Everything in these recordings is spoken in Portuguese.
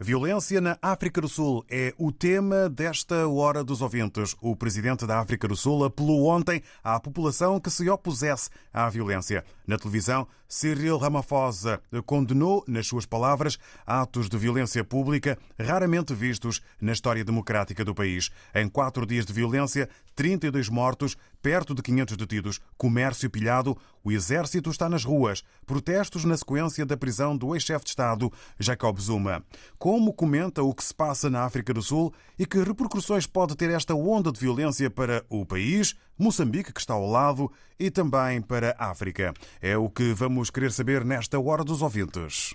Violência na África do Sul é o tema desta Hora dos Ouvintes. O presidente da África do Sul apelou ontem à população que se opusesse à violência. Na televisão, Cyril Ramaphosa condenou, nas suas palavras, atos de violência pública raramente vistos na história democrática do país. Em quatro dias de violência, 32 mortos, perto de 500 detidos, comércio pilhado, o exército está nas ruas, protestos na sequência da prisão do ex-chefe de Estado, Jacob Zuma. Como comenta o que se passa na África do Sul e que repercussões pode ter esta onda de violência para o país, Moçambique, que está ao lado, e também para a África? É o que vamos querer saber nesta Hora dos Ouvintes.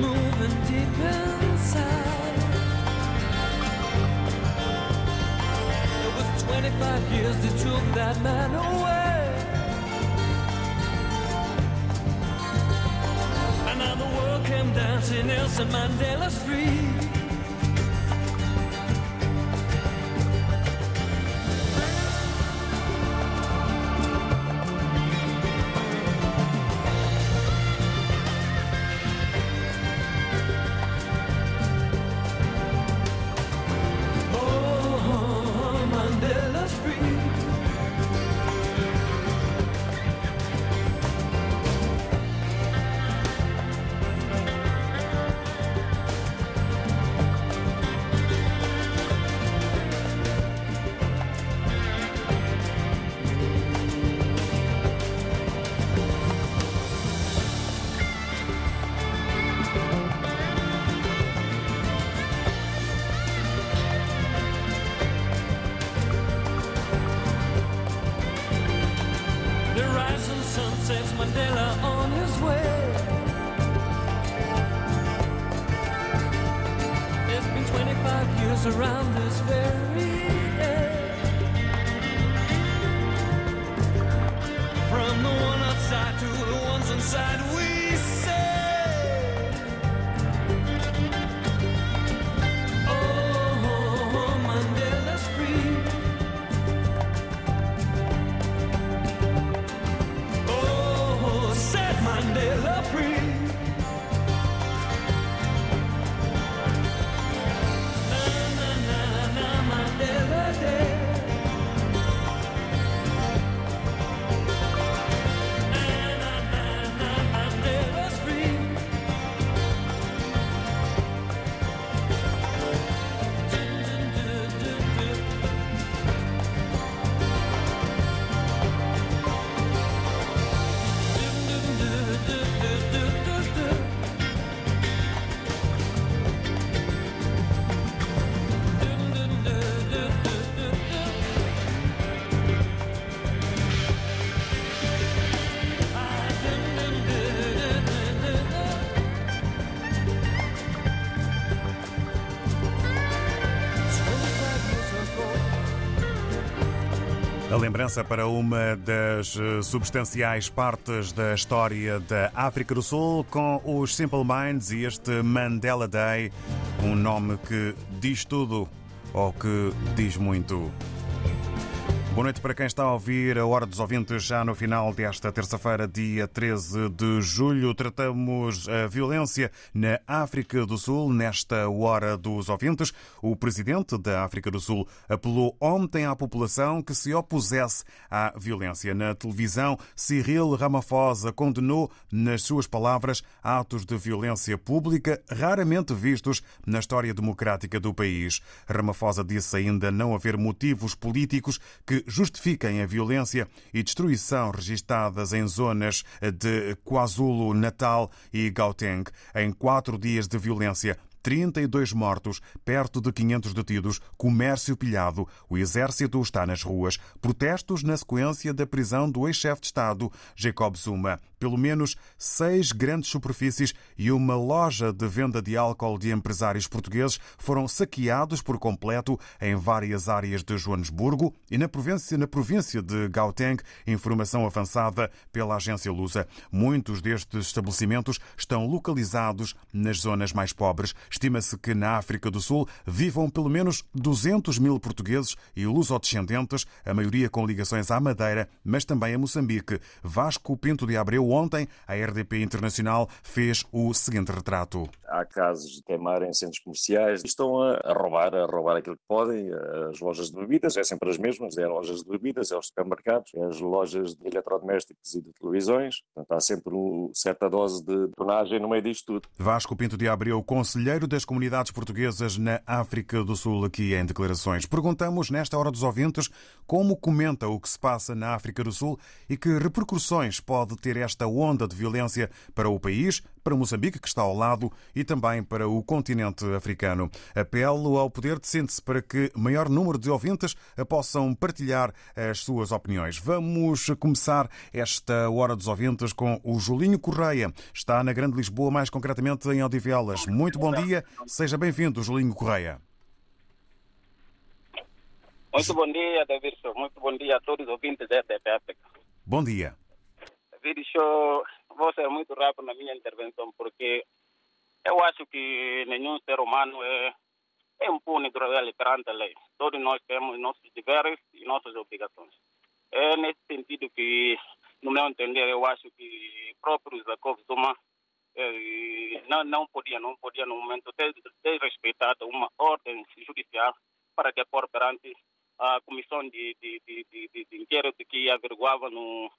moving deep inside. It was 25 years took that man away. And now the world came dancing, Nelson Mandela's free. Lembrança para uma das eh, substanciais partes da história da África do Sul com os Simple Minds e este Mandela Day, um nome que diz tudo ou que diz muito. Boa noite para quem está a ouvir a Hora dos Ouvintes já no final desta terça-feira, dia 13 de julho. Tratamos a violência na África do Sul nesta Hora dos Ouvintes. O presidente da África do Sul apelou ontem à população que se opusesse à violência. Na televisão, Cyril Ramaphosa condenou, nas suas palavras, atos de violência pública raramente vistos na história democrática do país. Ramaphosa disse ainda não haver motivos políticos que justifiquem a violência e destruição registadas em zonas de KwaZulu-Natal e Gauteng. Em quatro dias de violência, 32 mortos, perto de 500 detidos, comércio pilhado. O exército está nas ruas. Protestos na sequência da prisão do ex-chefe de Estado, Jacob Zuma. Pelo menos seis grandes superfícies e uma loja de venda de álcool de empresários portugueses foram saqueados por completo em várias áreas de Joanesburgo e na província, na província de Gauteng, informação avançada pela agência Lusa. Muitos destes estabelecimentos estão localizados nas zonas mais pobres. Estima-se que na África do Sul vivam pelo menos 200 mil portugueses e lusodescendentes, a maioria com ligações à Madeira, mas também a Moçambique. Vasco Pinto de Abreu, ontem, a RDP Internacional fez o seguinte retrato. Há casos de queimarem centros comerciais, estão a, roubar, a roubar aquilo que podem, as lojas de bebidas, é sempre as mesmas, é as lojas de bebidas, é os supermercados, é as lojas de eletrodomésticos e de televisões, portanto há sempre uma certa dose de tonagem no meio disto tudo. Vasco Pinto de Abreu, conselheiro das comunidades portuguesas na África do Sul, aqui em declarações. Perguntamos nesta hora dos ouvintes como comenta o que se passa na África do Sul e que repercussões pode ter esta onda de violência para o país, para Moçambique, que está ao lado, e também para o continente africano. Apelo ao poder de síntese para que maior número de ouvintes possam partilhar as suas opiniões. Vamos começar esta Hora dos Ouvintes com o Julinho Correia. Está na Grande Lisboa, mais concretamente em Odivelas. Muito bom dia, seja bem-vindo, Julinho Correia. Muito bom dia, David Show. Muito bom dia a todos os ouvintes da RTP África. Bom dia. David Show, vou ser muito rápido na minha intervenção, porque eu acho que nenhum ser humano é, é impune perante a lei. Todos nós temos nossos deveres e nossas obrigações. É nesse sentido que, no meu entender, eu acho que próprio Jacob Zuma eh, não, não podia, não podia no momento ter, respeitado uma ordem judicial para depor perante a comissão de, de, de, de, de inquérito que averiguava no,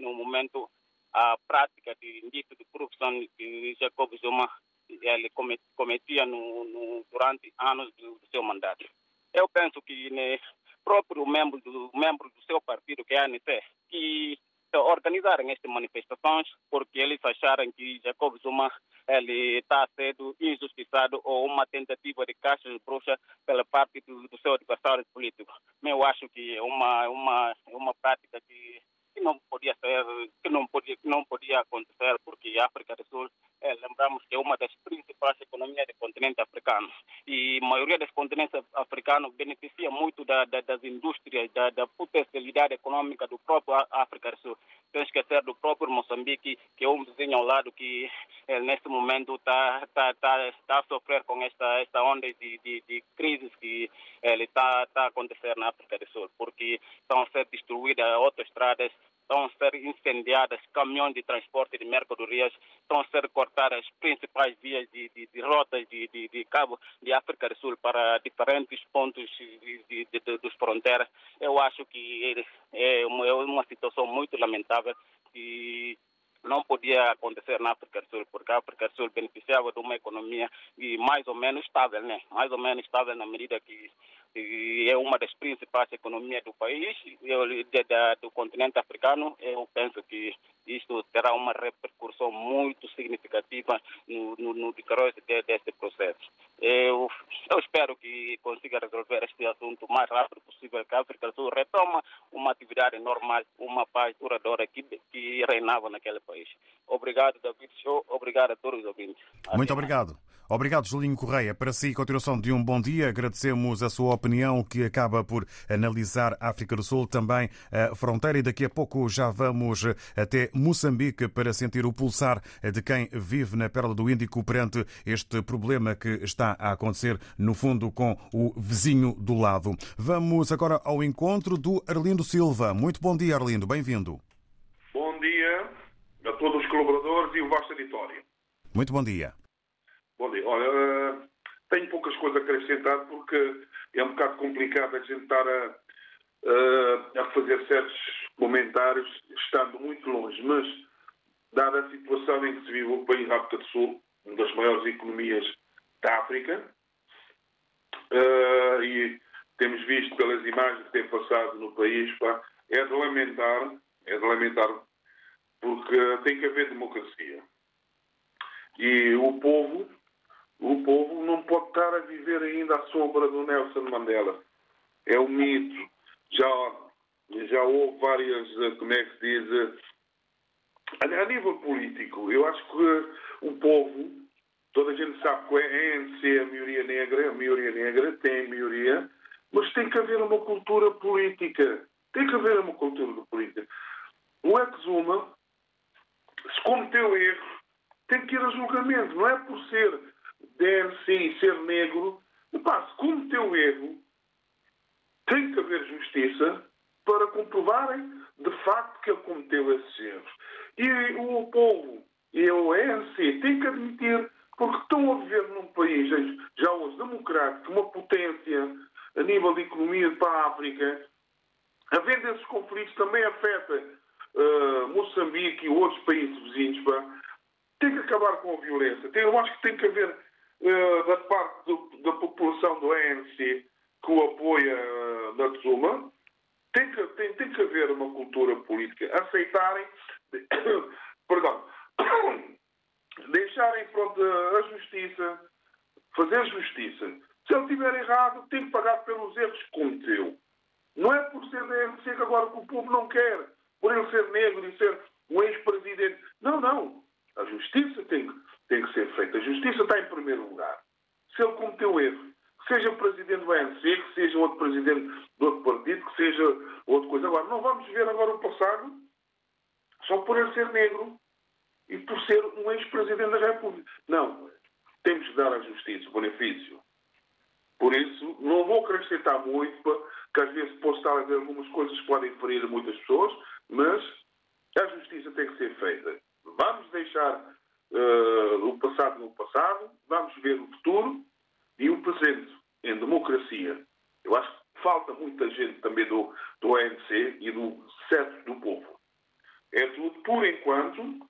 no momento a prática de indício de corrupção que Jacob Zuma ele cometia no, no, durante anos do, do, seu mandato. Eu penso que né, próprio membro do, membro do seu partido, que é a ANC, que organizaram estas manifestações porque eles acharam que Jacob Zuma ele está sendo injustiçado ou uma tentativa de caixa de bruxa pela parte do, do seu adversário político. Eu acho que é uma uma uma prática que, que não podia ser que não podia que não podia acontecer porque a África do Sul é, lembramos que é uma das para a economia do continente africano. E a maioria dos continentes africanos beneficia muito da, da, das indústrias, da, da potencialidade econômica do próprio África do Sul. Sem esquecer do próprio Moçambique, que é um vizinho ao lado que eh, neste momento está tá, tá, tá a sofrer com esta, esta onda de, de, de crises que ele está tá a acontecer na África do Sul, porque estão a ser destruídas autoestradas, estão a ser incendiadas caminhões de transporte de mercadorias, estão a ser cortadas as principais vias de, de, de rotas de, de, de, cabo de África do Sul para diferentes pontos de, dos fronteiras. Eu acho que é uma, é uma situação muito lamentável e não podia acontecer na África do Sul, porque a África do Sul beneficiava de uma economia mais ou menos estável, né? mais ou menos estável na medida que é uma das principais economias do país, do continente africano. Eu penso que isto terá uma repercussão muito significativa no, no, no decorrer de, deste processo. Eu, eu espero que consiga resolver este assunto o mais rápido possível, que a África do Sul retoma uma atividade normal, uma paz duradoura que, que reinava naquele país. Obrigado, David Show. Obrigado a todos os ouvintes. Muito obrigado. Obrigado, Julinho Correia. Para si, continuação de um bom dia. Agradecemos a sua opinião que acaba por analisar a África do Sul, também a fronteira, e daqui a pouco já vamos até Moçambique para sentir o pulsar de quem vive na Pérola do Índico perante este problema que está a acontecer, no fundo, com o vizinho do lado. Vamos agora ao encontro do Arlindo Silva. Muito bom dia, Arlindo. Bem-vindo. Bom dia a todos os colaboradores e o vosso editório. Muito bom dia. Bom dia. Olha, uh, tenho poucas coisas a acrescentar porque é um bocado complicado a gente estar a, uh, a fazer certos comentários estando muito longe, mas dada a situação em que se vive o país da África do Sul, uma das maiores economias da África, uh, e temos visto pelas imagens que têm passado no país, pá, é de lamentar, é de lamentar, porque tem que haver democracia. E o povo o povo não pode estar a viver ainda à sombra do Nelson Mandela. É um mito. Já, já houve várias, eh, como é que se diz, eh, a, nível político, eu acho que o povo, toda a gente sabe que a ANC é a maioria negra, a maioria negra tem maioria, mas tem que haver uma cultura política. Tem que haver uma cultura política. O Exuma, se cometeu erro, tem que ir a julgamento. Não é por ser DNC e ser negro, epá, se cometeu erro, tem que haver justiça para comprovarem de facto que ele cometeu esses erros. E o povo e o ANC têm que admitir, porque estão a viver num país já hoje democrático, uma potência a nível de economia para a África, havendo esses conflitos também afeta uh, Moçambique e outros países vizinhos, pá, tem que acabar com a violência. Tem, eu acho que tem que haver uh, da parte do, da população do ANC que o apoia uh, na Tsuma, tem que, tem, tem que haver uma cultura política. Aceitarem, perdão, deixarem pronto, a justiça, fazer justiça. Se ele estiver errado, tem que pagar pelos erros que cometeu. Não é por ser ANC que agora o povo não quer, por ele ser negro e ser um ex-presidente. Não, não. A justiça tem que tem que ser feita. A justiça está em primeiro lugar. Se ele cometeu erro, seja o presidente do ANC, que seja outro presidente de outro partido, que seja outra coisa. Agora, não vamos ver agora o passado só por ele ser negro e por ser um ex-presidente da República. Não. Temos que dar à justiça o benefício. Por isso, não vou acrescentar muito, porque às vezes posso estar a ver algumas coisas que podem ferir muitas pessoas, mas a justiça tem que ser feita. Vamos deixar uh, o passado no passado, vamos ver o futuro e o presente em democracia. Eu acho que falta muita gente também do, do ANC e do certo do povo. É tudo por enquanto.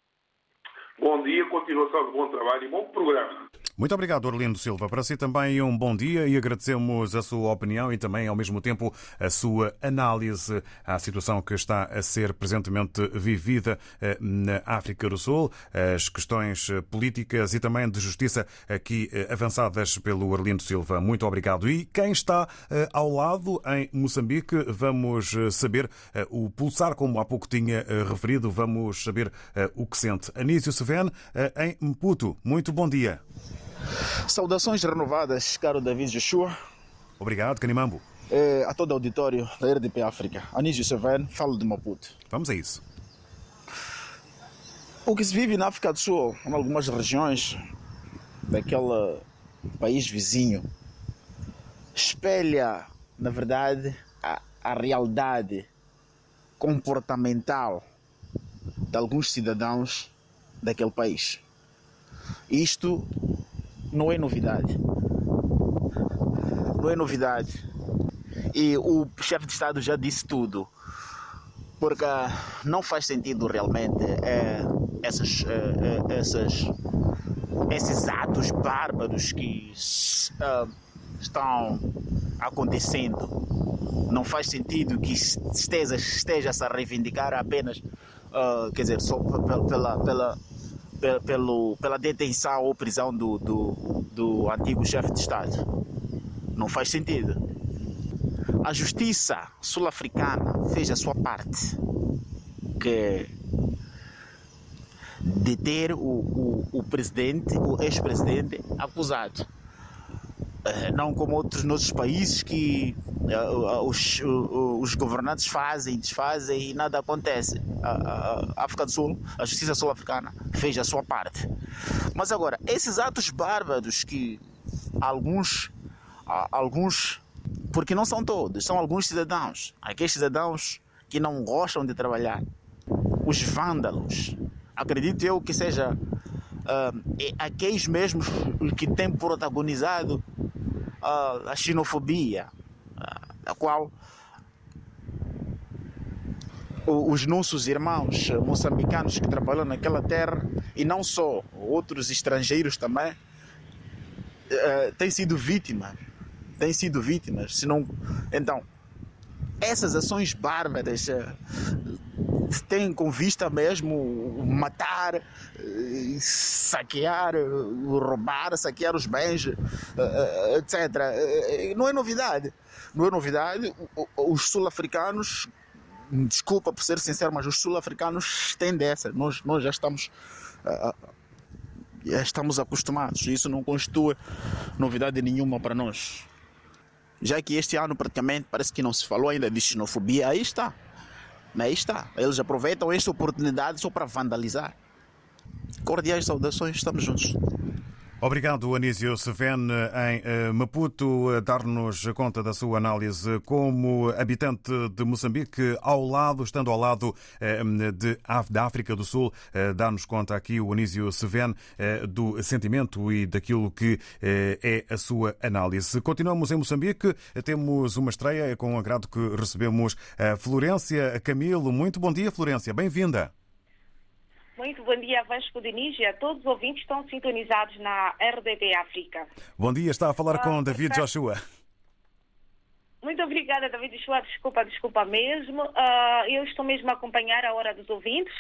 Bom dia, continuação de bom trabalho e bom programa. Muito obrigado, Orlindo Silva. Para si também um bom dia e agradecemos a sua opinião e também, ao mesmo tempo, a sua análise à situação que está a ser presentemente vivida eh, na África do Sul, as questões políticas e também de justiça aqui eh, avançadas pelo Orlindo Silva. Muito obrigado. E quem está eh, ao lado em Moçambique, vamos saber o pulsar, como há pouco tinha referido, vamos saber o que sente. Anísio Seven, em Mputo. Muito bom dia. Saudações renovadas, caro David Joshua. Obrigado, Canimambo. É, a todo o auditório da RDP África. Anísio Severo, falo de Maputo. Vamos a isso. O que se vive na África do Sul, em algumas regiões daquele país vizinho, espelha, na verdade, a, a realidade comportamental de alguns cidadãos daquele país. Isto não é novidade. Não é novidade. E o chefe de Estado já disse tudo. Porque não faz sentido realmente é, essas, é, essas, esses atos bárbaros que é, estão acontecendo. Não faz sentido que esteja, esteja -se a reivindicar apenas, uh, quer dizer, só pela, pela, pela, pelo, pela detenção ou prisão do, do, do antigo chefe de Estado. Não faz sentido. A justiça sul-africana fez a sua parte, que deter o, o, o presidente, o ex-presidente acusado. Eh, não como outros nossos países que os, uh, os governantes fazem, desfazem e nada acontece. A, a África do Sul, a justiça sul-africana fez a sua parte. Mas agora, esses atos bárbaros que alguns, alguns, porque não são todos, são alguns cidadãos, aqueles cidadãos que não gostam de trabalhar, os vândalos, acredito eu que seja uh, aqueles mesmos que têm protagonizado uh, a xenofobia, a qual os nossos irmãos moçambicanos que trabalham naquela terra e não só, outros estrangeiros também, uh, têm sido vítimas. Têm sido vítimas. Senão, então, essas ações bárbaras têm com vista mesmo matar, saquear, roubar, saquear os bens, etc. Não é novidade. Não é novidade. Os sul-africanos, desculpa por ser sincero, mas os sul-africanos têm dessa. Nós, nós já estamos. Já estamos acostumados. Isso não constitui novidade nenhuma para nós. Já que este ano praticamente parece que não se falou ainda de xenofobia, aí está. Aí está. Eles aproveitam esta oportunidade só para vandalizar. Cordiais saudações, estamos juntos. Obrigado, Anísio Seven, em Maputo, dar-nos conta da sua análise como habitante de Moçambique, ao lado, estando ao lado de, da África do Sul, dar-nos conta aqui o Anísio Seven do sentimento e daquilo que é a sua análise. Continuamos em Moçambique, temos uma estreia com agrado que recebemos a Florência Camilo. Muito bom dia, Florência, bem-vinda. Muito bom dia, Vasco Diniz, e a todos os ouvintes estão sintonizados na RDP África. Bom dia, está a falar com uh, David Joshua. Muito obrigada, David Joshua. Desculpa, desculpa mesmo. Uh, eu estou mesmo a acompanhar a hora dos ouvintes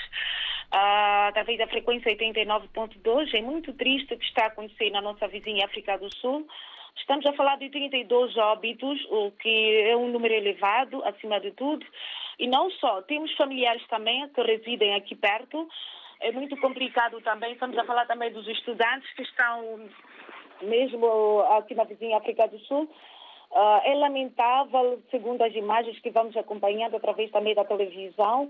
uh, através da frequência 89.2. É muito triste o que está acontecendo na nossa vizinha África do Sul. Estamos a falar de 32 óbitos, o que é um número elevado, acima de tudo. E não só, temos familiares também que residem aqui perto é muito complicado também. Estamos a falar também dos estudantes que estão mesmo aqui na vizinha África do Sul. Uh, é lamentável, segundo as imagens que vamos acompanhando através também da televisão.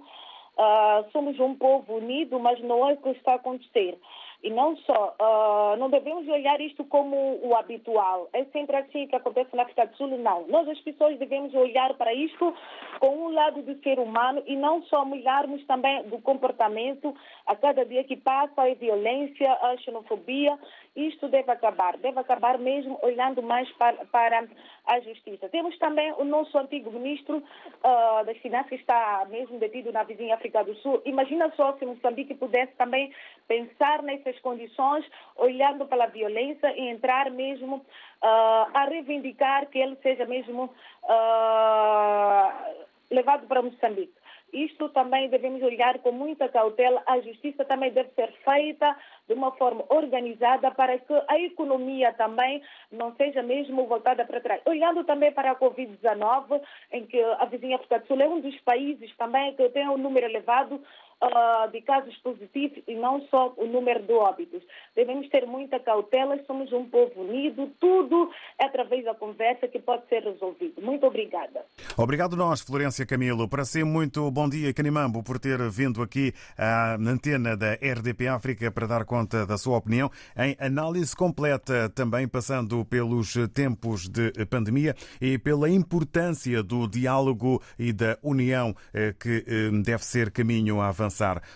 Uh, somos um povo unido, mas não é o que está a acontecer. E não só, uh, não devemos olhar isto como o habitual. É sempre assim que acontece na África do Sul, não. Nós, as pessoas, devemos olhar para isto com um lado do ser humano e não só olharmos também do comportamento a cada dia que passa, a violência, a xenofobia. Isto deve acabar, deve acabar mesmo olhando mais para, para a justiça. Temos também o nosso antigo ministro uh, das Finanças que está mesmo detido na vizinha África do Sul. Imagina só se Moçambique pudesse também pensar nessas condições, olhando para a violência e entrar mesmo uh, a reivindicar que ele seja mesmo uh, levado para Moçambique. Isto também devemos olhar com muita cautela. A justiça também deve ser feita de uma forma organizada para que a economia também não seja mesmo voltada para trás. Olhando também para a Covid-19, em que a vizinha África do Sul é um dos países também que tem um número elevado uh, de casos positivos e não só o número de óbitos. Devemos ter muita cautela, somos um povo unido, tudo é através da conversa que pode ser resolvido. Muito obrigada. Obrigado nós, Florência Camilo. Para si, muito bom dia, Canimambo, por ter vindo aqui à antena da RDP África para dar conta da sua opinião em análise completa, também passando pelos tempos de pandemia e pela importância do diálogo e da união eh, que eh, deve ser caminho a avançar.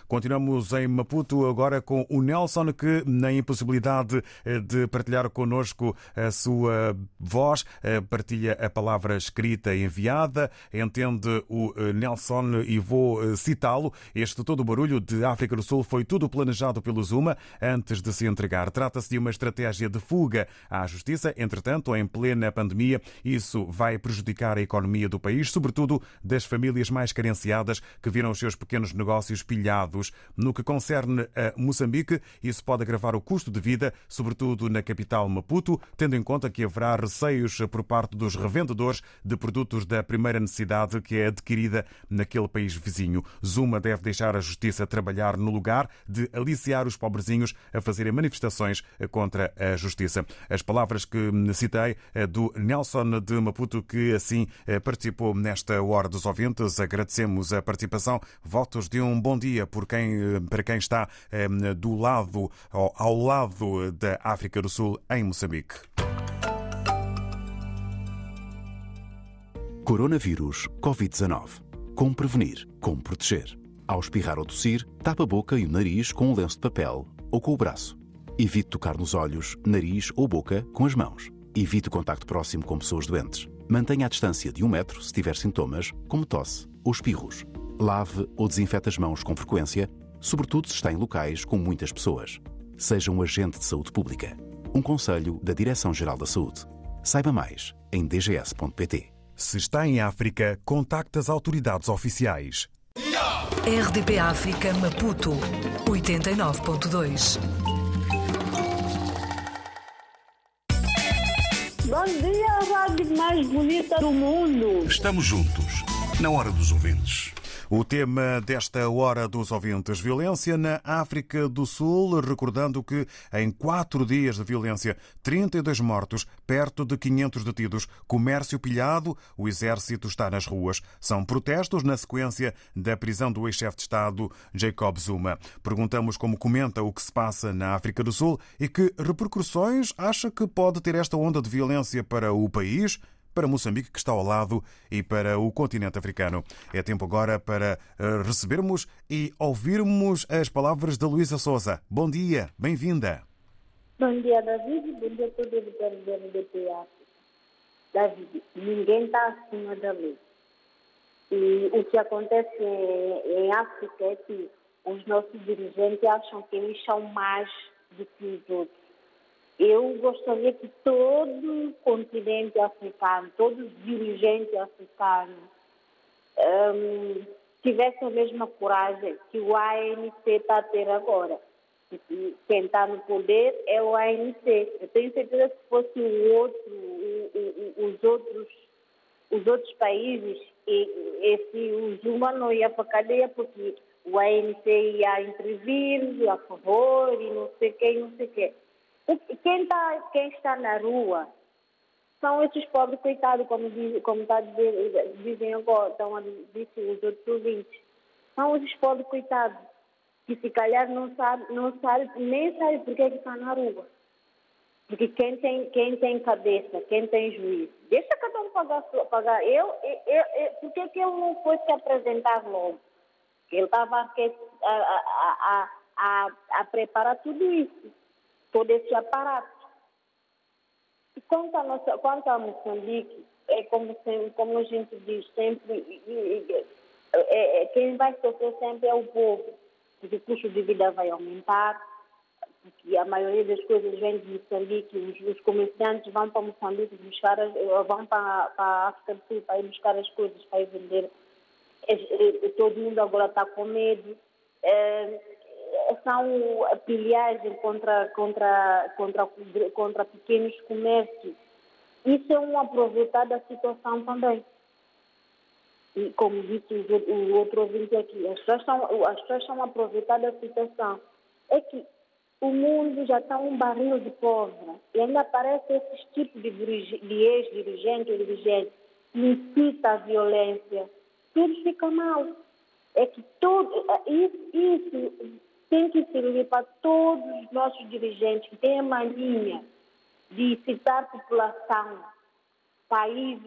Continuamos em Maputo agora com o Nelson, que na impossibilidade eh, de partilhar connosco a sua voz, partilha a palavra escrita enviada, entende o Nelson e vou citá-lo. Este todo o barulho de África do Sul foi tudo planejado pelo Zuma antes de se entregar. Trata-se de uma estratégia de fuga à justiça. Entretanto, em plena pandemia, isso vai prejudicar a economia do país, sobretudo das famílias mais carenciadas que viram os seus pequenos negócios pilhados. No que concerne a Moçambique, isso pode agravar o custo de vida, sobretudo na capital Maputo, tendo em conta que haverá receios por parte dos revendedores de produtos da primeira necessidade que é adquirida naquele país vizinho. Zuma deve deixar a justiça trabalhar no lugar de aliciar os pobrezinhos a fazerem manifestações contra a justiça. As palavras que citei eh, do Nelson de Maputo, que assim eh, participou nesta Hora dos Ouvintes. Agradecemos a participação. Votos de um bom dia por quem, eh, para quem está do lado, ao lado da África do Sul, em Moçambique. Coronavírus Covid-19. Como prevenir? Como proteger? Ao espirrar ou tossir, tapa a boca e o nariz com um lenço de papel ou com o braço. Evite tocar nos olhos, nariz ou boca com as mãos. Evite o contacto próximo com pessoas doentes. Mantenha a distância de um metro se tiver sintomas, como tosse ou espirros. Lave ou desinfete as mãos com frequência, sobretudo se está em locais com muitas pessoas. Seja um agente de saúde pública. Um conselho da Direção-Geral da Saúde. Saiba mais em dgs.pt. Se está em África, contacte as autoridades oficiais. RDP África Maputo 89.2 Bom dia, rádio mais bonita do mundo. Estamos juntos, na hora dos ouvintes. O tema desta hora dos ouvintes: violência na África do Sul, recordando que em quatro dias de violência, 32 mortos, perto de 500 detidos, comércio pilhado, o exército está nas ruas. São protestos na sequência da prisão do ex-chefe de Estado, Jacob Zuma. Perguntamos como comenta o que se passa na África do Sul e que repercussões acha que pode ter esta onda de violência para o país para Moçambique, que está ao lado, e para o continente africano. É tempo agora para eh, recebermos e ouvirmos as palavras da Luísa Souza. Bom dia, bem-vinda. Bom dia, David. Bom dia a todos os do DPA. David, ninguém está acima da lei. E o que acontece em, África é que os nossos dirigentes acham que eles são mais do que os outros. Eu gostaria que todo o continente africano, todos os dirigentes africanos, um, tivessem a mesma coragem que o ANC está a ter agora. Quem está no poder é o ANC. Eu tenho certeza que se fosse o outro, o, o, os outros, os outros países, esse, o Zuma não ia para a cadeia porque o ANC ia intervir a favor e não sei quem, não sei quem. Quem, tá, quem está na rua são esses pobres coitados, como, diz, como tá dizer, dizem agora, estão a dizer os outros ouvintes. São esses pobres coitados que se calhar não sabe, não sabe nem sabe por que está na rua. Porque quem tem, quem tem cabeça, quem tem juízo, deixa cada um pagar. pagar. Eu, eu, eu, por que, que ele não foi se apresentar logo? Ele estava a, a, a, a, a preparar tudo isso todo esse aparato. E quanto a, nossa, quanto a Moçambique, é como, sempre, como a gente diz sempre, é, é, quem vai sofrer sempre é o povo, porque o custo de vida vai aumentar, porque a maioria das coisas vem de Moçambique, os, os comerciantes vão para Moçambique buscar, vão para, para a África do Sul para ir buscar as coisas, para ir vender. É, é, todo mundo agora está com medo. É, são a pilhagem contra, contra, contra, contra pequenos comércios. Isso é um aproveitar da situação também. E como disse o, o outro ouvinte aqui, as pessoas, estão, as pessoas estão a aproveitar da situação. É que o mundo já está um barril de pólvora e ainda aparece esses tipos de, de ex-dirigente ou dirigente que incita a violência. Tudo fica mal. É que tudo, isso, isso tem que servir para todos os nossos dirigentes que têm a mania de incitar a população ir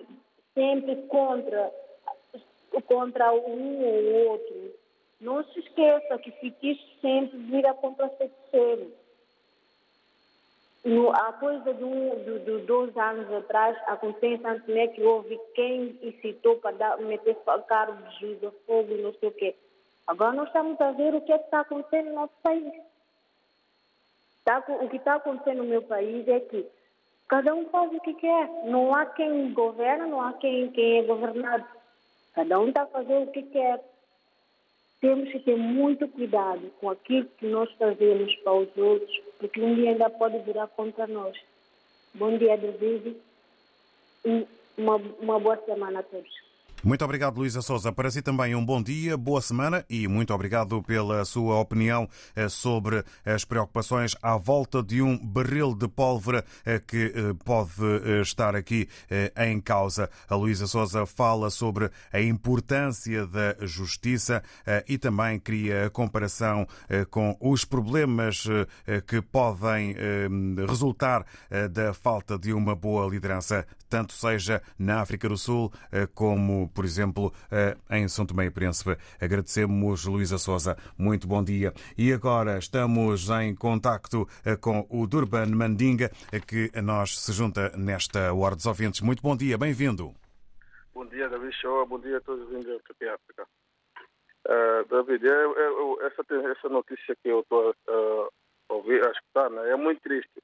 sempre contra, contra um ou outro. Não se esqueça que feitiço sempre vira contra feiticeiro. No, há coisa de, um, de, de dois anos atrás, aconteceu em Santo Tomé que houve quem incitou para dar, meter carro de juízo a fogo e não sei o quê. Agora nós estamos a ver o que é que está acontecendo no nosso país. Tá, o que está acontecendo no meu país é que cada um faz o que quer. Não há quem governa, não há quem, quem é governado. Cada um está a fazer o que quer. Temos que ter muito cuidado com aquilo que nós fazemos para os outros, porque um dia ainda pode virar contra nós. Bom dia. E uma, uma boa semana a todos. Muito obrigado, Luísa Souza. Para si também um bom dia, boa semana e muito obrigado pela sua opinião eh, sobre as preocupações à volta de um barril de pólvora eh, que eh, pode estar aqui em causa. A Luísa Souza fala sobre a importância da justiça e também cria a comparação com os problemas que podem resultar da falta de uma boa liderança, tanto seja na África do Sul como por exemplo, em São Tomé e Príncipe. Agradecemos, Luísa Souza. Muito bom dia. E agora estamos em contacto com o Durban Mandinga, que a nós se junta nesta Hora dos Ouvintes. Muito bom dia, bem-vindo. Bom dia, David Show. Bom dia a todos os vindos da África. Uh, David, eu, eu, essa, essa notícia que eu estou uh, a ouvir, a escutar, né, é muito triste.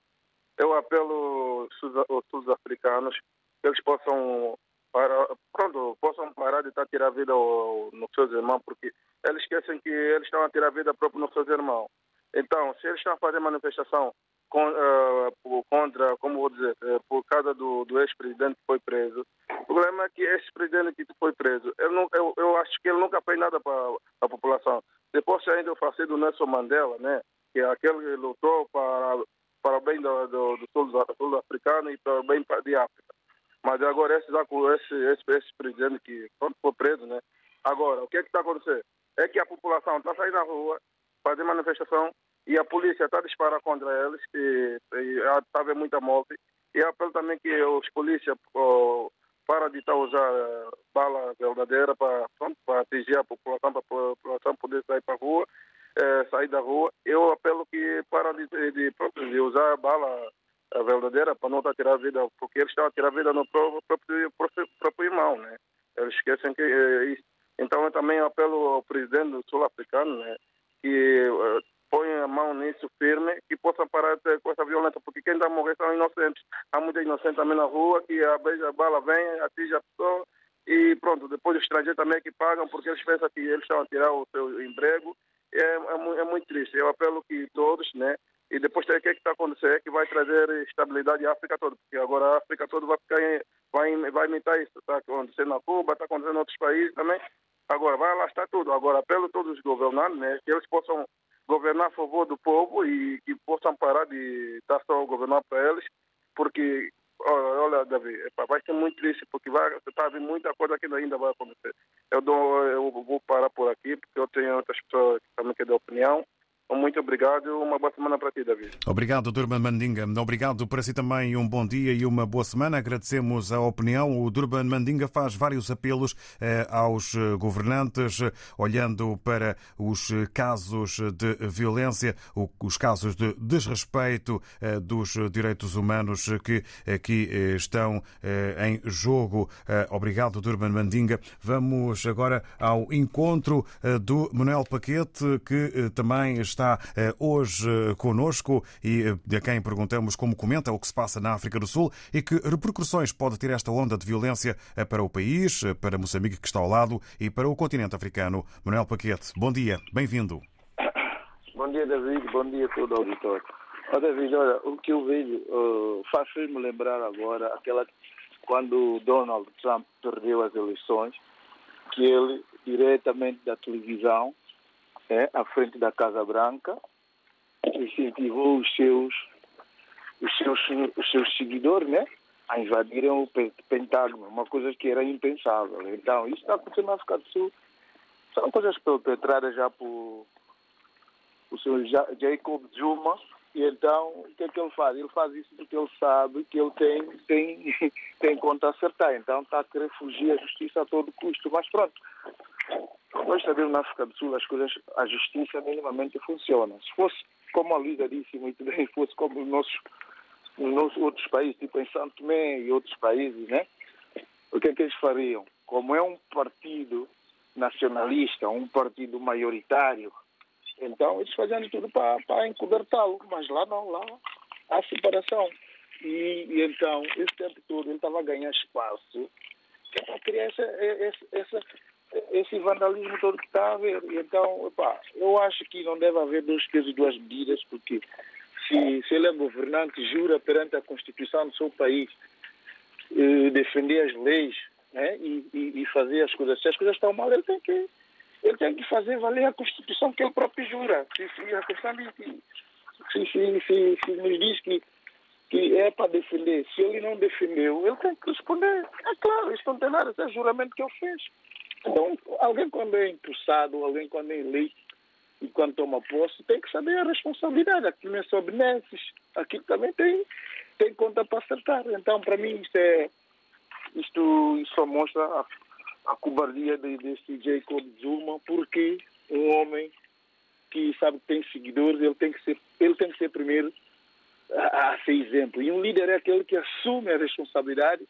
Eu apelo aos sul-africanos que eles possam para, pronto, possam parar de estar a tirar a vida nos seus irmãos, porque eles esquecem que eles estão a tirar a vida própria nos seus irmãos. Então, se eles estão a fazer manifestação con, uh, contra, como vou dizer, uh, por causa do, do ex-presidente que foi preso, o problema é que esse presidente que foi preso, eu, não, eu, eu acho que ele nunca fez nada para a população. Depois ainda o falecido Nelson Mandela, né, que é aquele que lutou para, para o bem do, do, do sul-africano e para o bem de África. Mas agora esse, esse, esse, esse presidente que foi preso, né? Agora, o que é que está acontecendo? É que a população está saindo na rua, fazer manifestação, e a polícia está a disparar contra eles, e está a haver muita morte. E apelo também que os polícias para de estar a usar uh, bala verdadeira para, para atingir a população, para a população poder sair para a rua, eh, sair da rua. Eu apelo que para de, de, de, usar bala a verdadeira para não estar a tirar a vida, porque eles estão a tirar a vida no próprio, próprio, próprio, irmão, né? Eles esquecem que é isso. Então eu também apelo ao presidente sul-africano, né? Que uh, ponha a mão nisso firme, que possa parar com essa violência, porque quem está a morrer são inocentes. Há muita inocente também na rua, que a, a bala vem, atinge a pessoa e pronto, depois os estrangeiros também que pagam, porque eles pensam que eles estão a tirar o seu emprego. É, é, é muito triste. Eu apelo que todos, né? E depois o que é está acontecendo é que vai trazer estabilidade à África toda, porque agora a África toda vai ficar em, vai, vai imitar isso. Está acontecendo na Cuba, está acontecendo em outros países também. Agora vai alastrar tudo. Agora apelo a todos os governantes, né, que eles possam governar a favor do povo e que possam parar de dar só o governar para eles, porque olha, olha Davi, vai ser muito triste porque vai tá havendo muita coisa que ainda vai acontecer. Eu, dou, eu vou parar por aqui porque eu tenho outras pessoas que também querem dar opinião. Muito obrigado e uma boa semana para ti, David. Obrigado, Durban Mandinga. Obrigado para si também um bom dia e uma boa semana. Agradecemos a opinião. O Durban Mandinga faz vários apelos eh, aos governantes, olhando para os casos de violência, os casos de desrespeito eh, dos direitos humanos que aqui eh, estão em jogo. Obrigado, Durban Mandinga. Vamos agora ao encontro do Manuel Paquete, que também está hoje conosco e a quem perguntamos como comenta o que se passa na África do Sul e que repercussões pode ter esta onda de violência para o país, para Moçambique que está ao lado e para o continente africano. Manuel Paquete, bom dia, bem-vindo. Bom dia, David, bom dia a todo o auditório. Oh, David, olha, o que eu vejo uh, faz-me lembrar agora aquela quando Donald Trump perdeu as eleições ele, diretamente da televisão, é, à frente da Casa Branca, incentivou os seus, os seus, os seus seguidores né, a invadirem o Pentágono, uma coisa que era impensável. Então, isso está acontecendo na África do Sul. São coisas perpetradas já por o senhor Jacob Zuma, e então, o que é que ele faz? Ele faz isso porque ele sabe que ele tem, tem, tem conta a acertar. Então, está a querer fugir à justiça a todo custo. Mas pronto, nós sabemos na África do Sul as coisas, a justiça minimamente funciona. Se fosse, como a Luísa disse muito bem, fosse como nos nossos, nos nossos outros países, tipo em Santo Tomé e outros países, né? O que é que eles fariam? Como é um partido nacionalista, um partido maioritário, então eles faziam tudo para, para encobertá-lo, mas lá não, lá há separação. E, e então, esse tempo todo, ele estava a ganhar espaço para criar essa, essa, essa, esse vandalismo todo que está a haver. E então, eu acho que não deve haver dois pesos e duas medidas, porque se, se ele é governante, jura perante a Constituição do seu país eh, defender as leis né, e, e, e fazer as coisas. Se as coisas estão mal, ele tem que ele tem que fazer valer a Constituição que ele próprio jura. Se, se a questão de que se, se, se, se nos diz que, que é para defender, se ele não defendeu, ele tem que responder. É claro, isso não tem nada, esse é juramento que ele fez. Então, alguém quando é impulsado, alguém quando é eleito e quando toma posse, tem que saber a responsabilidade. Aqui não é só benesses, aqui também tem, tem conta para acertar. Então, para mim, isto é isto, isto só mostra a, a cobardia de, desse Jacob Zuma, porque um homem que sabe que tem seguidores, ele tem que ser, ele tem que ser primeiro a, a ser exemplo. E um líder é aquele que assume a responsabilidade,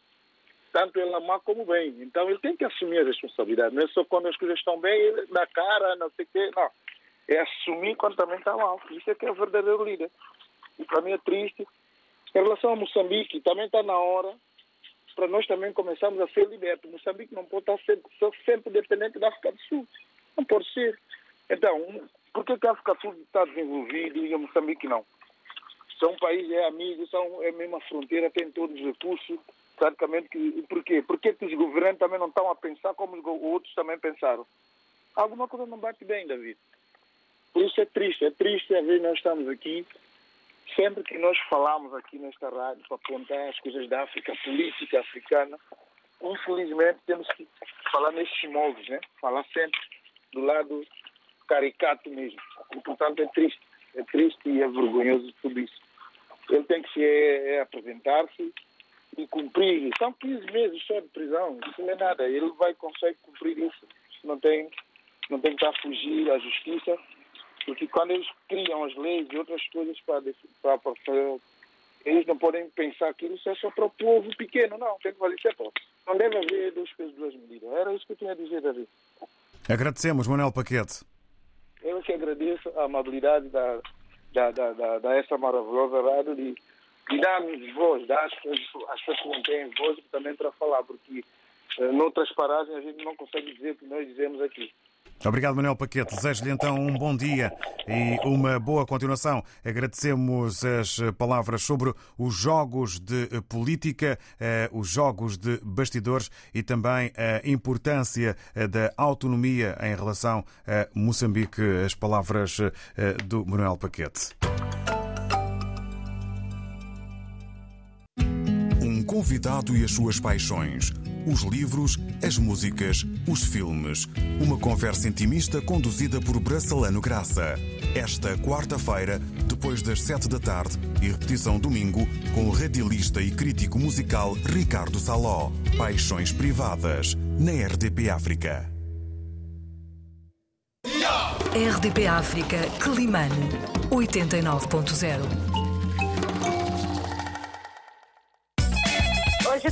tanto ele má como bem. Então ele tem que assumir a responsabilidade. Não é só quando as coisas estão bem, dá cara, não sei o quê. Não. É assumir quando também está mal. Isso é que é o verdadeiro líder. E para mim é triste. Em relação a Moçambique, também está na hora para nós também começarmos a ser libertos. Moçambique não pode estar sempre, sempre dependente da África do Sul. Não pode ser. Então, por que, que a África do Sul está desenvolvida e a Moçambique não? São um país, é amigo, são, é a mesma fronteira, tem todos os recursos. Praticamente, que, por quê? Por que, os governantes também não estão a pensar como os outros também pensaram? Alguma coisa não bate bem, David. Por isso é triste, é triste a ver nós estamos aqui sempre que nós falamos aqui nesta rádio para apontar as coisas da África, a política africana, infelizmente temos que falar nesses moldes, né? Falar sempre do lado caricato mesmo. E, portanto, é triste. É triste e é vergonhoso tudo isso. Ele tem que se é, é apresentar-se e cumprir. São 15 meses só de prisão. Isso não é nada. Ele vai conseguir cumprir isso. Não tem, não tem que estar a fugir à justiça porque quando eles criam as leis e outras coisas para, para, para eles não podem pensar que isso é só para o povo pequeno, não, tem que valer para Não deve haver dois pesos, duas medidas. Era isso que eu tinha a dizer, David. Agradecemos, Manuel Paquete. Eu que agradeço a amabilidade da, da, da, da, da essa maravilhosa rádio de, de dar-nos voz, dar às pessoas que não têm voz também para falar, porque eh, noutras paragens a gente não consegue dizer o que nós dizemos aqui. Obrigado, Manuel Paquete. Desejo-lhe então um bom dia e uma boa continuação. Agradecemos as palavras sobre os jogos de política, eh, os jogos de bastidores e também a importância eh, da autonomia em relação a Moçambique. As palavras eh, do Manuel Paquete. Convidado e as suas paixões os livros, as músicas, os filmes. Uma conversa intimista conduzida por Bracelano Graça. Esta quarta-feira, depois das sete da tarde, e repetição domingo, com o radialista e crítico musical Ricardo Saló. Paixões Privadas, na RDP África. RDP África, Climane, 89.0.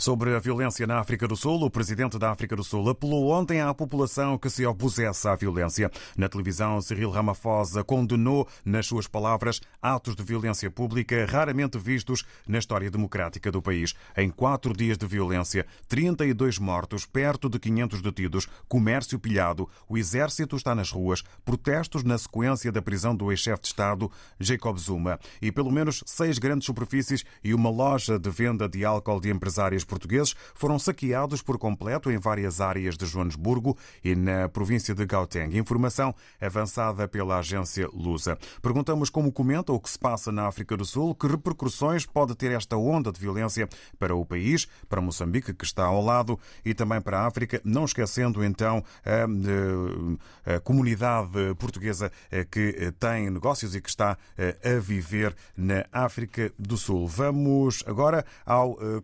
Sobre a violência na África do Sul, o presidente da África do Sul apelou ontem à população que se opusesse à violência. Na televisão, Cyril Ramaphosa condenou, nas suas palavras, atos de violência pública raramente vistos na história democrática do país. Em quatro dias de violência, 32 mortos, perto de 500 detidos, comércio pilhado, o exército está nas ruas, protestos na sequência da prisão do ex-chefe de Estado, Jacob Zuma, e pelo menos seis grandes superfícies e uma loja de venda de álcool de empresários portugueses foram saqueados por completo em várias áreas de Joanesburgo e na província de Gauteng. Informação avançada pela agência Lusa. Perguntamos como comenta o que se passa na África do Sul, que repercussões pode ter esta onda de violência para o país, para Moçambique, que está ao lado, e também para a África, não esquecendo então a, a comunidade portuguesa eh, que tem negócios e que está eh, a viver na África do Sul. Vamos agora ao eh,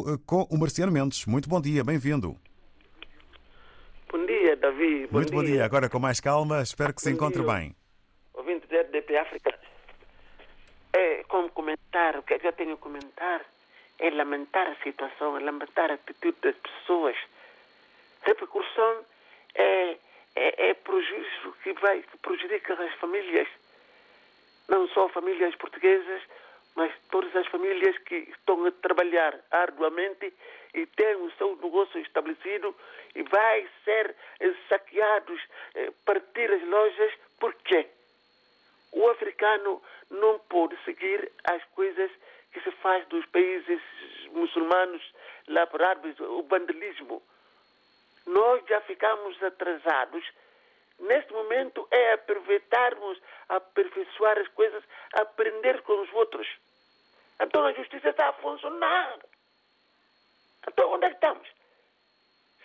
contacto com o Marciano Mendes. Muito bom dia, bem-vindo. Bom dia, Davi. Bom Muito bom dia. Agora com mais calma, espero que se encontre dia. bem. Ouvinte da RDP África. É, como comentar, o que é que eu tenho a comentar é lamentar a situação, é lamentar a atitude das pessoas. Repercussão é, é, é prejuízo que vai que prejudica as famílias, não só famílias portuguesas, mas todas as famílias que estão a trabalhar arduamente e têm o seu negócio estabelecido e vai ser eh, saqueados, eh, partir as lojas, por quê? O africano não pode seguir as coisas que se faz dos países muçulmanos lá por árabes, o vandalismo. Nós já ficamos atrasados. Neste momento é aproveitarmos, aperfeiçoar as coisas, aprender com os outros. Então a justiça está a funcionar. Então onde é que estamos?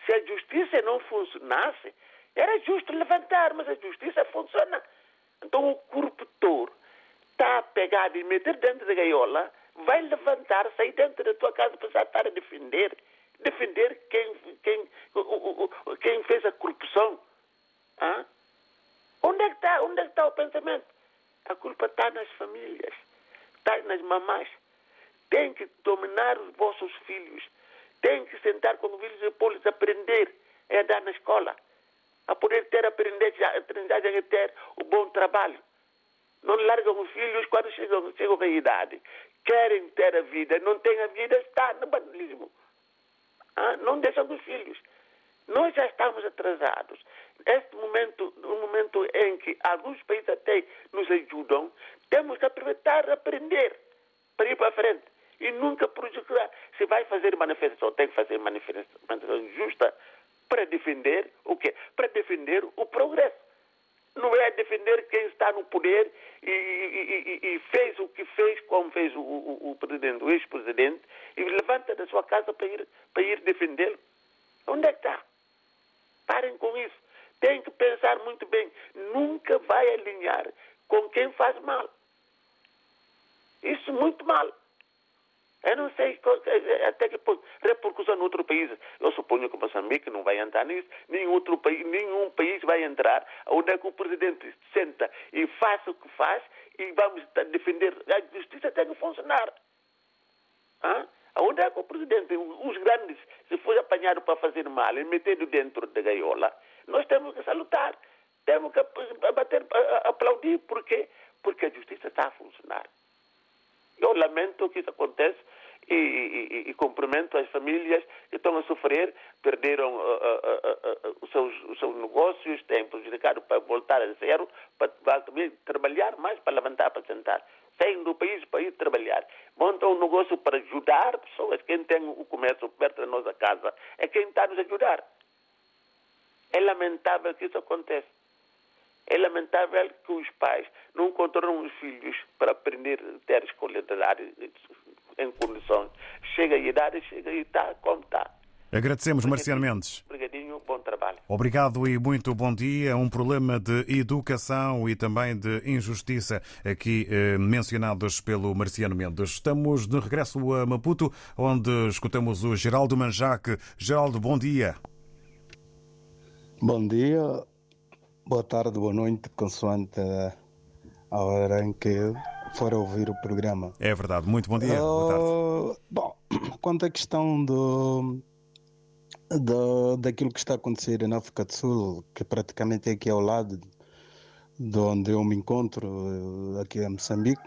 Se a justiça não funcionasse, era justo levantar, mas a justiça funciona. Então o corruptor está pegado e meter dentro da gaiola, vai levantar, sair dentro da tua casa para estar a defender, defender quem, quem, quem fez a corrupção. Hã? Onde é que está? É está o pensamento? A culpa está nas famílias, está nas mamás. Tem que dominar os vossos filhos. Tem que sentar com os filhos e pô-los aprender a dar na escola. A poder ter aprendizagem, a ter o bom trabalho. Não largam os filhos quando chegam, chegam à idade. Querem ter a vida, não têm a vida, está no bandilismo. Ah, não deixam os filhos. Nós já estamos atrasados. Este momento, no momento em que alguns países até nos ajudam, temos que aproveitar, aprender para ir para frente. E nunca prejudicar. Se vai fazer manifestação, tem que fazer manifestação justa para defender o quê? Para defender o progresso. Não é defender quem está no poder e, e, e, e fez o que fez, como fez o, o, o presidente, o ex-presidente, e levanta da sua casa para ir, para ir defendê-lo. Onde é que está? Parem com isso. Tem que pensar muito bem. Nunca vai alinhar com quem faz mal. Isso muito mal. Eu não sei até que. Repercussão em outro país. Eu suponho que Moçambique não vai entrar nisso. Nenhum outro país, nenhum país vai entrar onde é que o presidente senta e faça o que faz e vamos defender. A justiça tem que funcionar. Hã? Onde é que o presidente, os grandes, se for apanhado para fazer mal e meter dentro da gaiola, nós temos que salutar. Temos que bater, aplaudir. Por quê? Porque a justiça está a funcionar. Eu lamento que isso aconteça e, e, e, cumprimento as famílias que estão a sofrer, perderam uh, uh, uh, os, seus, os, seus, negócios, têm prejudicado para voltar a zero, para, para trabalhar mais, para levantar, para sentar. Saem do país para ir trabalhar. Montam um negócio para ajudar pessoas. Quem tem o comércio perto da nossa casa é quem está a nos ajudar. É lamentável que isso aconteça. É lamentável que os pais não controlam os filhos para aprender a ter escolaridade em condições. Chega a idade, chega e está como está. Agradecemos, Marciano Mendes. Obrigadinho, bom trabalho. Obrigado e muito bom dia. Um problema de educação e também de injustiça aqui eh, mencionados pelo Marciano Mendes. Estamos de regresso a Maputo, onde escutamos o Geraldo Manjaque. Geraldo, bom dia. Bom dia, boa tarde, boa noite, consoante a hora em que for ouvir o programa. É verdade, muito bom dia. Uh, bom, quanto à questão do, do, daquilo que está a acontecer na África do Sul, que praticamente é aqui ao lado de onde eu me encontro, aqui em Moçambique,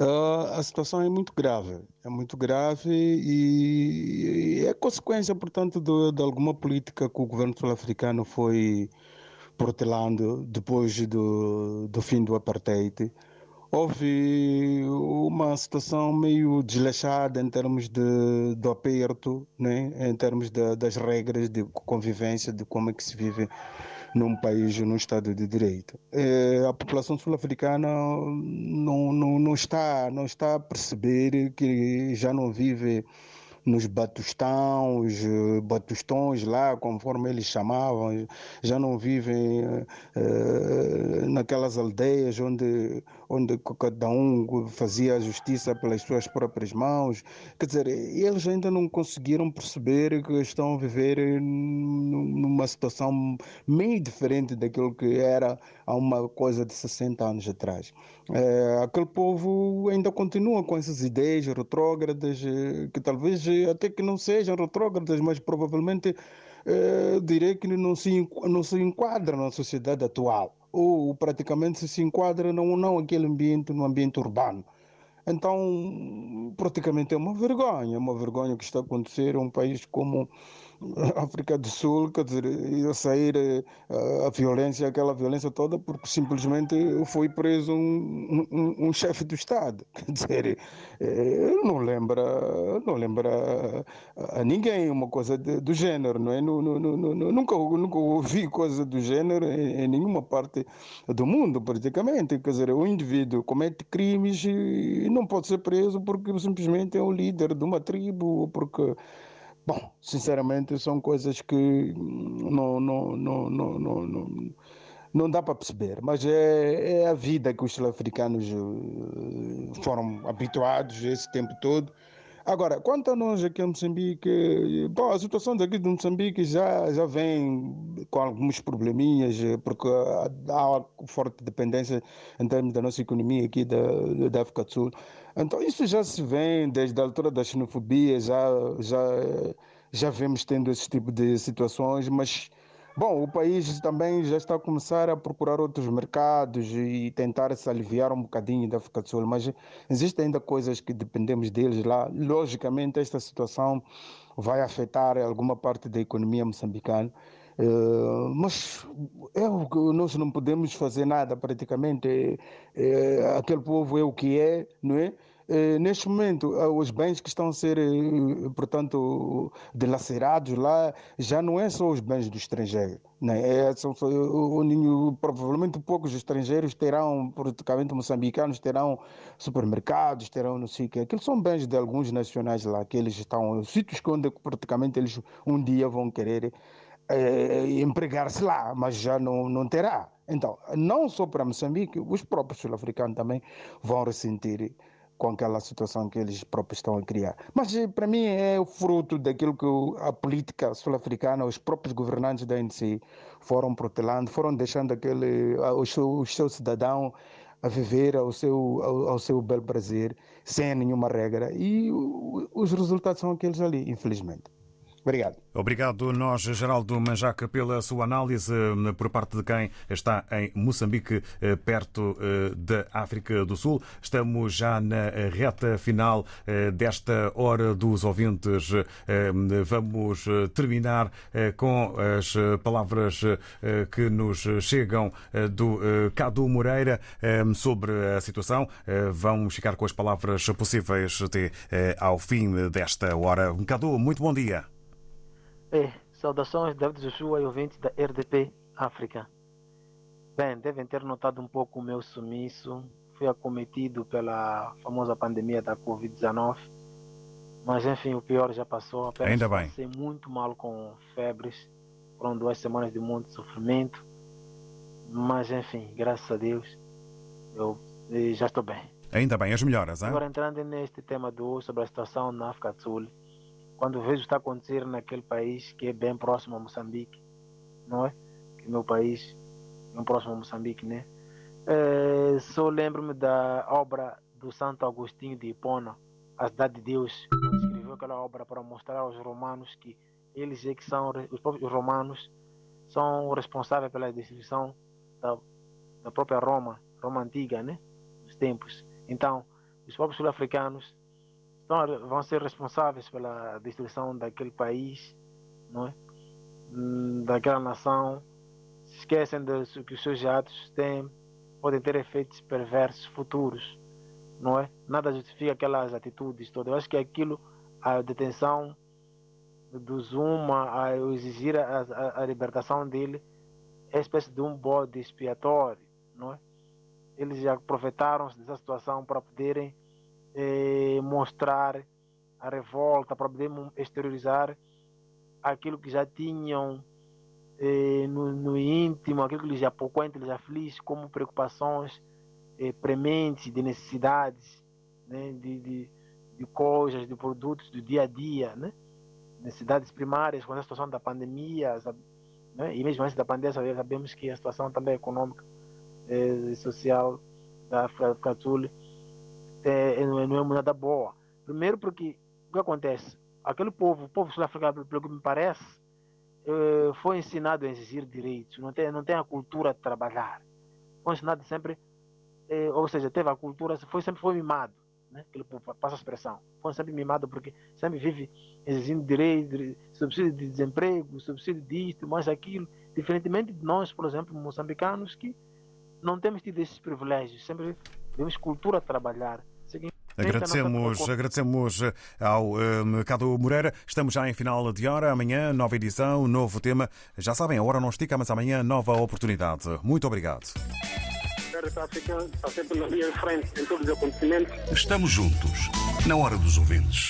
uh, a situação é muito grave. É muito grave e, e é consequência, portanto, de, de, alguma política que o governo sul-africano foi protelando depois do, do fim do apartheid houve uma situação meio desleixada em termos de, do aperto, né? em termos de, das regras de convivência, de como é que se vive num país, num Estado de Direito. É, a população sul-africana não, não, não, está, não está a perceber que já não vive nos batustãos, batustões lá, conforme eles chamavam, já não vivem uh, naquelas aldeias onde, onde cada um fazia a justiça pelas suas próprias mãos. Quer dizer, eles ainda não conseguiram perceber que estão a viver numa situação meio diferente daquilo que era há uma coisa de 60 anos atrás. É, aquele povo ainda continua com essas ideias retrógradas, eh, que talvez até que não sejam retrógradas, mas provavelmente é, direi que não se, não se enquadram na sociedade atual, ou praticamente se, enquadra não, não aquele ambiente, no ambiente urbano. Então, praticamente é uma vergonha, é uma vergonha que está a acontecer um país como África do Sul, quer dizer, ia sair uh, a violência, aquela violência toda, porque simplesmente foi preso um, um, um chefe do Estado. Quer dizer, eh, não lembra, não lembra a ninguém uma coisa de, do género, não é? Nunca, nunca ouvi coisa do género em, em, nenhuma parte do mundo, praticamente. Quer dizer, o indivíduo comete crimes e não pode ser preso porque simplesmente é o líder de uma tribo, porque Bom, sinceramente, são coisas que não, não, não, não, não, não, não dá para perceber, mas é, é a vida que os sul-africanos eh, foram habituados esse tempo todo. Agora, quanto a nós aqui em Moçambique, bom, a situação daqui de Moçambique já, já vem com alguns probleminhas, porque há forte dependência em termos da nossa economia aqui da, da África do Sul. Então, isso já se vem desde a altura da xenofobia, já, já, já vemos tendo esse tipo de situações, mas Bom, o país também já está a começar a procurar outros mercados e tentar se aliviar um bocadinho da África do Sul, mas existem ainda coisas que dependemos deles lá. Logicamente, esta situação vai afetar alguma parte da economia moçambicana. Uh, mas é nós não podemos fazer nada praticamente. É, é, aquele povo é o que é, não é? Eh, neste momento, eh, os bens que estão a ser, eh, portanto, dilacerados lá, já não é só os bens do estrangeiro. Né? É, são, provavelmente poucos estrangeiros terão, praticamente moçambicanos, terão supermercados, terão não sei o que. Aqueles são bens de alguns nacionais lá, que eles estão, sítios onde praticamente eles um dia vão querer é, empregar-se lá, mas já não, não terá. Então, não só para Moçambique, os próprios sul-africanos também vão ressentir com aquela situação que eles próprios estão a criar. Mas eh, para mim é o fruto daquilo que a política sul-africana, os próprios governantes da ANC foram protelando, foram deixando aquele, os, seus cidadãos a viver ao seu, ao, ao, seu bel prazer, sem nenhuma regra. E os resultados são aqueles ali, infelizmente. Obrigado. Obrigado, nós, Geraldo Manjaca, pela sua análise eh, por parte de quem está em Moçambique, eh, perto eh, da África do Sul. Estamos já na reta final desta Hora dos Ouvintes. Vamos terminar com as palavras que nos chegam do Cadu Moreira sobre a situação. Vamos ficar com as palavras possíveis até ao fim desta hora. Cadu, muito bom dia. É, saudações, David Joshua e ouvintes da RDP África. Bem, devem ter notado um pouco o meu sumiço. Fui acometido pela famosa pandemia da Covid-19. Mas enfim, o pior já passou. Apenas Ainda bem. Passei muito mal com febres. Foram duas semanas de muito sofrimento. Mas enfim, graças a Deus, eu já estou bem. Ainda bem, as melhoras, hein? Agora entrando neste tema do sobre a situação na África do Sul quando vejo está acontecendo naquele país que é bem próximo a Moçambique, não é? Que é meu país, bem próximo a Moçambique, né? É, só lembro-me da obra do Santo Agostinho de Hipona, A Cidade de Deus, quando escreveu aquela obra para mostrar aos romanos que eles é que são, os próprios romanos são responsáveis pela destruição da, da própria Roma, Roma antiga, né? Nos tempos. Então, os próprios sul-africanos vão ser responsáveis pela destruição daquele país, não é? Hum, daquela nação, se esquecem de que os seus atos têm, podem ter efeitos perversos futuros, não é? Nada justifica aquelas atitudes todas. Eu acho que aquilo, a detenção do Zuma, a exigir a, a, a libertação dele, é espécie de um bode expiatório, não é? Eles já aproveitaram-se dessa situação para poderem eh, mostrar a revolta, para poder exteriorizar aquilo que já tinham eh, no, no, íntimo, aquilo que lhes apoquenta, lhes aflige, como preocupações eh, prementes, de necessidades, né, de, de, de, coisas, de produtos do dia a dia, né, necessidades primárias, com a situação da pandemia, né, e mesmo antes da pandemia sabemos que a situação também econômica eh, e social da Sul é, não é nada boa. Primeiro porque o que acontece? Aquele povo, o povo sul-africano, pelo que me parece, eh, foi ensinado a exigir direitos, não tem, não tem a cultura de trabalhar. Foi ensinado sempre, ou seja, teve a cultura, foi, sempre foi mimado, né? Aquele povo, passa a expressão. Foi sempre mimado porque sempre vive exigindo direitos, subsídio de desemprego, subsídio disto, mais aquilo. Diferentemente de nós, por exemplo, moçambicanos, que não temos tido esses privilégios, sempre temos cultura de trabalhar. Agradecemos, agradecemos ao um, Cado Moreira. Estamos já em final de hora. Amanhã, nova edição, novo tema. Já sabem, a hora não estica, mas amanhã, nova oportunidade. Muito obrigado. Estamos juntos, na hora dos ouvintes.